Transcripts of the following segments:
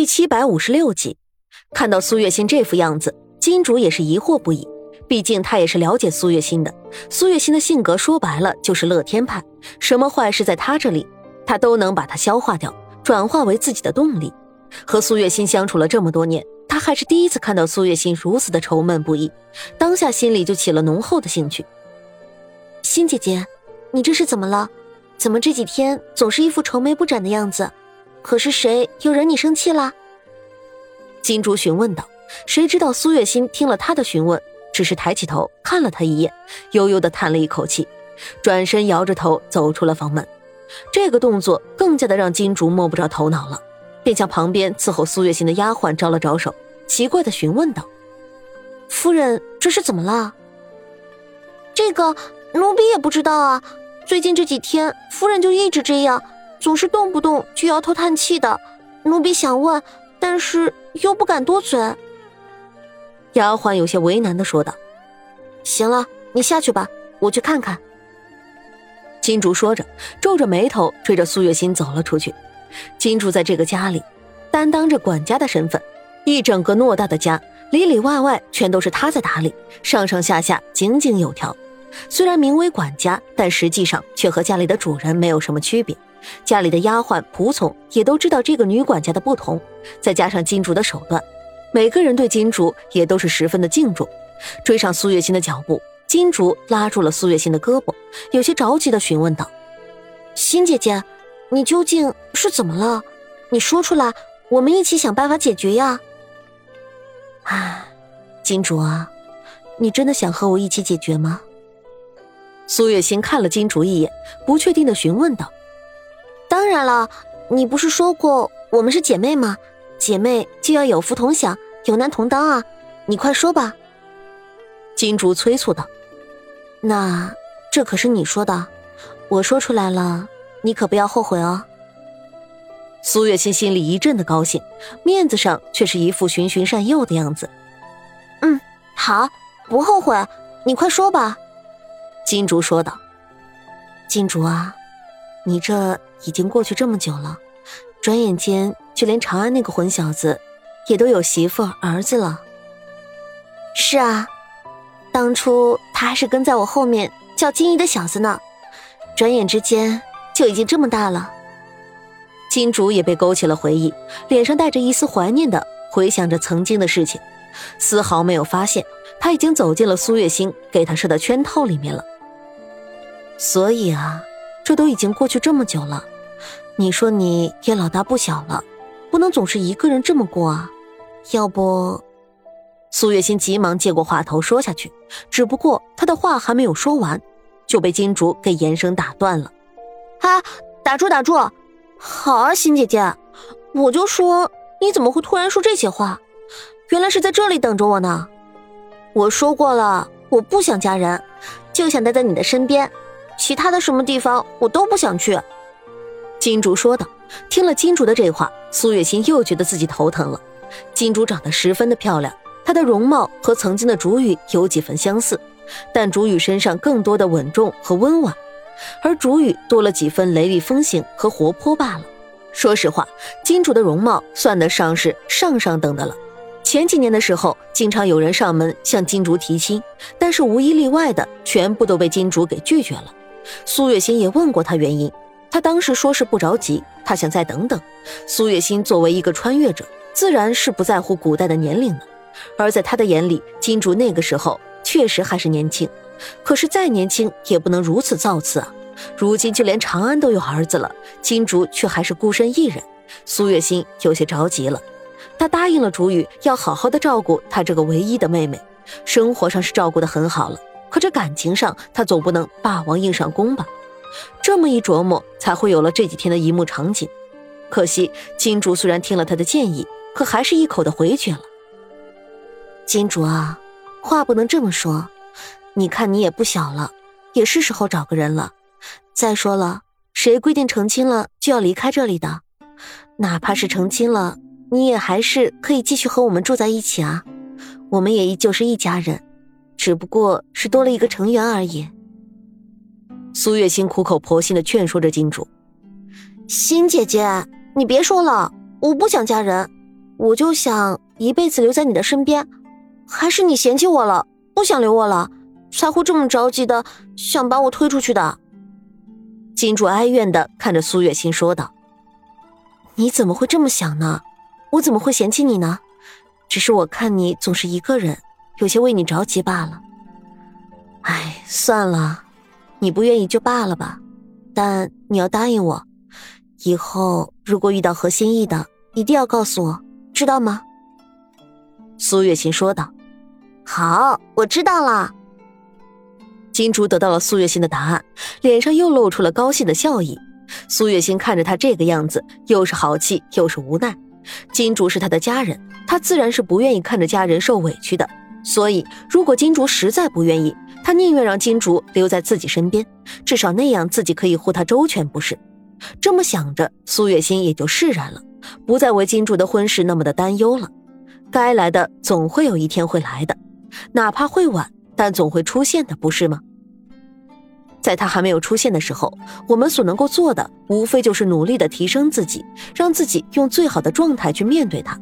第七百五十六集，看到苏月心这副样子，金主也是疑惑不已。毕竟他也是了解苏月心的。苏月心的性格说白了就是乐天派，什么坏事在他这里，他都能把它消化掉，转化为自己的动力。和苏月心相处了这么多年，他还是第一次看到苏月心如此的愁闷不已，当下心里就起了浓厚的兴趣。心姐姐，你这是怎么了？怎么这几天总是一副愁眉不展的样子？可是谁又惹你生气了？金竹询问道。谁知道苏月心听了他的询问，只是抬起头看了他一眼，悠悠的叹了一口气，转身摇着头走出了房门。这个动作更加的让金竹摸不着头脑了，便向旁边伺候苏月心的丫鬟招了招手，奇怪的询问道：“夫人，这是怎么了？”这个奴婢也不知道啊。最近这几天，夫人就一直这样。总是动不动就摇头叹气的，奴婢想问，但是又不敢多嘴。丫鬟有些为难的说道：“行了，你下去吧，我去看看。”金竹说着，皱着眉头追着苏月心走了出去。金竹在这个家里担当着管家的身份，一整个偌大的家里里外外全都是他在打理，上上下下井井有条。虽然名为管家，但实际上却和家里的主人没有什么区别。家里的丫鬟仆从也都知道这个女管家的不同，再加上金主的手段，每个人对金主也都是十分的敬重。追上苏月心的脚步，金主拉住了苏月心的胳膊，有些着急的询问道：“心姐姐，你究竟是怎么了？你说出来，我们一起想办法解决呀。”啊，金主啊，你真的想和我一起解决吗？苏月心看了金主一眼，不确定的询问道。当然了，你不是说过我们是姐妹吗？姐妹就要有福同享，有难同当啊！你快说吧。金竹催促道。那这可是你说的，我说出来了，你可不要后悔哦。苏月心心里一阵的高兴，面子上却是一副循循善诱的样子。嗯，好，不后悔。你快说吧。金竹说道。金竹啊。你这已经过去这么久了，转眼间就连长安那个混小子，也都有媳妇儿子了。是啊，当初他还是跟在我后面叫金怡的小子呢，转眼之间就已经这么大了。金主也被勾起了回忆，脸上带着一丝怀念的回想着曾经的事情，丝毫没有发现他已经走进了苏月心给他设的圈套里面了。所以啊。这都已经过去这么久了，你说你也老大不小了，不能总是一个人这么过啊！要不，苏月心急忙接过话头说下去，只不过他的话还没有说完，就被金竹给严声打断了。啊，打住打住！好啊，心姐姐，我就说你怎么会突然说这些话？原来是在这里等着我呢。我说过了，我不想嫁人，就想待在你的身边。其他的什么地方我都不想去，金竹说道。听了金竹的这话，苏月心又觉得自己头疼了。金竹长得十分的漂亮，她的容貌和曾经的竹雨有几分相似，但竹雨身上更多的稳重和温婉，而竹雨多了几分雷厉风行和活泼罢了。说实话，金竹的容貌算得上是上上等的了。前几年的时候，经常有人上门向金竹提亲，但是无一例外的全部都被金竹给拒绝了。苏月心也问过他原因，他当时说是不着急，他想再等等。苏月心作为一个穿越者，自然是不在乎古代的年龄的，而在他的眼里，金竹那个时候确实还是年轻，可是再年轻也不能如此造次啊！如今就连长安都有儿子了，金竹却还是孤身一人，苏月心有些着急了。他答应了竹雨，要好好的照顾他这个唯一的妹妹，生活上是照顾的很好了。可这感情上，他总不能霸王硬上弓吧？这么一琢磨，才会有了这几天的一幕场景。可惜金竹虽然听了他的建议，可还是一口的回绝了。金竹啊，话不能这么说。你看你也不小了，也是时候找个人了。再说了，谁规定成亲了就要离开这里的？哪怕是成亲了，你也还是可以继续和我们住在一起啊。我们也依旧是一家人。只不过是多了一个成员而已。苏月心苦口婆心的劝说着金主：“心姐姐，你别说了，我不想嫁人，我就想一辈子留在你的身边，还是你嫌弃我了，不想留我了，才会这么着急的想把我推出去的。金主哀怨的看着苏月心说道：“你怎么会这么想呢？我怎么会嫌弃你呢？只是我看你总是一个人，有些为你着急罢了。哎，算了，你不愿意就罢了吧。但你要答应我，以后如果遇到合心意的，一定要告诉我。”知道吗？苏月心说道。好，我知道了。金竹得到了苏月心的答案，脸上又露出了高兴的笑意。苏月心看着他这个样子，又是好气又是无奈。金竹是他的家人，他自然是不愿意看着家人受委屈的。所以，如果金竹实在不愿意，他宁愿让金竹留在自己身边，至少那样自己可以护他周全，不是？这么想着，苏月心也就释然了。不再为金竹的婚事那么的担忧了，该来的总会有一天会来的，哪怕会晚，但总会出现的，不是吗？在他还没有出现的时候，我们所能够做的，无非就是努力的提升自己，让自己用最好的状态去面对他。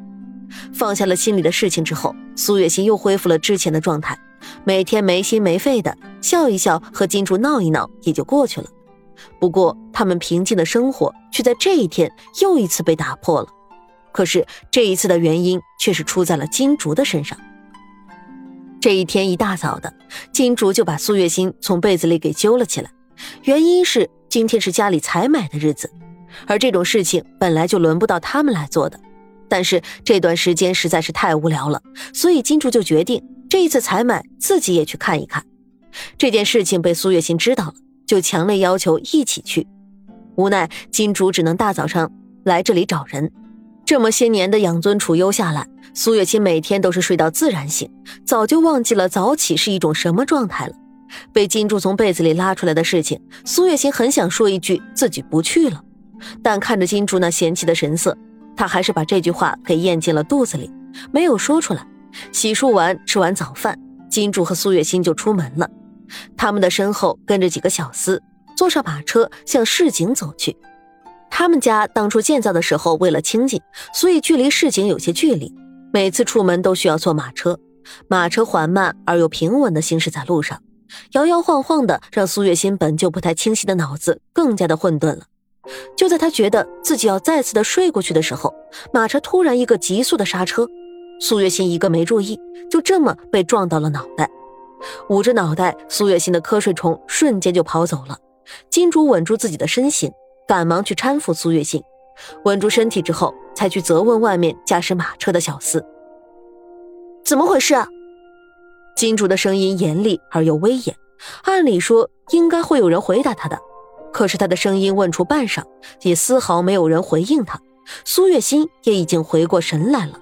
放下了心里的事情之后，苏月心又恢复了之前的状态，每天没心没肺的笑一笑，和金竹闹一闹，也就过去了。不过，他们平静的生活却在这一天又一次被打破了。可是这一次的原因却是出在了金竹的身上。这一天一大早的，金竹就把苏月心从被子里给揪了起来，原因是今天是家里采买的日子，而这种事情本来就轮不到他们来做的。但是这段时间实在是太无聊了，所以金竹就决定这一次采买自己也去看一看。这件事情被苏月心知道了。就强烈要求一起去，无奈金主只能大早上来这里找人。这么些年的养尊处优下来，苏月心每天都是睡到自然醒，早就忘记了早起是一种什么状态了。被金主从被子里拉出来的事情，苏月心很想说一句自己不去了，但看着金主那嫌弃的神色，他还是把这句话给咽进了肚子里，没有说出来。洗漱完，吃完早饭，金主和苏月心就出门了。他们的身后跟着几个小厮，坐上马车向市井走去。他们家当初建造的时候，为了清静，所以距离市井有些距离，每次出门都需要坐马车。马车缓慢而又平稳地行驶在路上，摇摇晃晃的，让苏月心本就不太清晰的脑子更加的混沌了。就在他觉得自己要再次的睡过去的时候，马车突然一个急速的刹车，苏月心一个没注意，就这么被撞到了脑袋。捂着脑袋，苏月心的瞌睡虫瞬间就跑走了。金主稳住自己的身形，赶忙去搀扶苏月心，稳住身体之后，才去责问外面驾驶马车的小厮：“怎么回事？”啊金主的声音严厉而又威严，按理说应该会有人回答他的，可是他的声音问出半晌，也丝毫没有人回应他。苏月心也已经回过神来了。